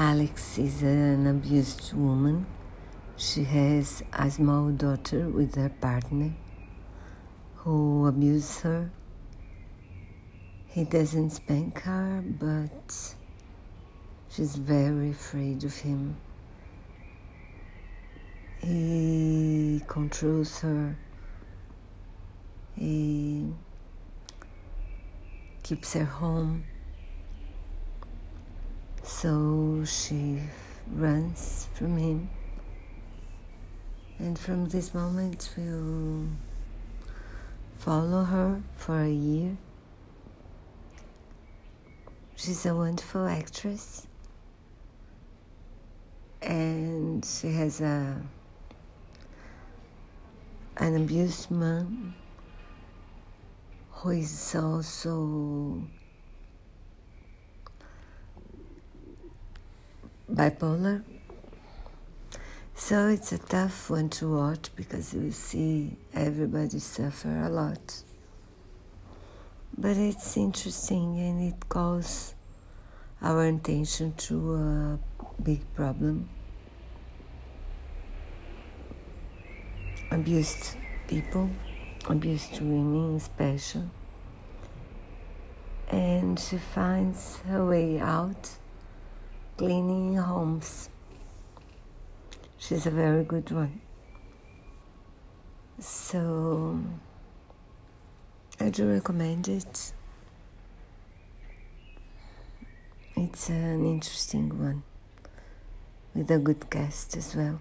Alex is an abused woman. She has a small daughter with her partner who abuses her. He doesn't spank her, but she's very afraid of him. He controls her. He keeps her home. So she runs from him. And from this moment, we'll follow her for a year. She's a wonderful actress. And she has a an abused mom who is also bipolar. So it's a tough one to watch because you see everybody suffer a lot. But it's interesting and it calls our attention to a big problem. Abused people, abused women especially. And she finds her way out cleaning homes. She's a very good one. So I do recommend it. It's an interesting one with a good cast as well.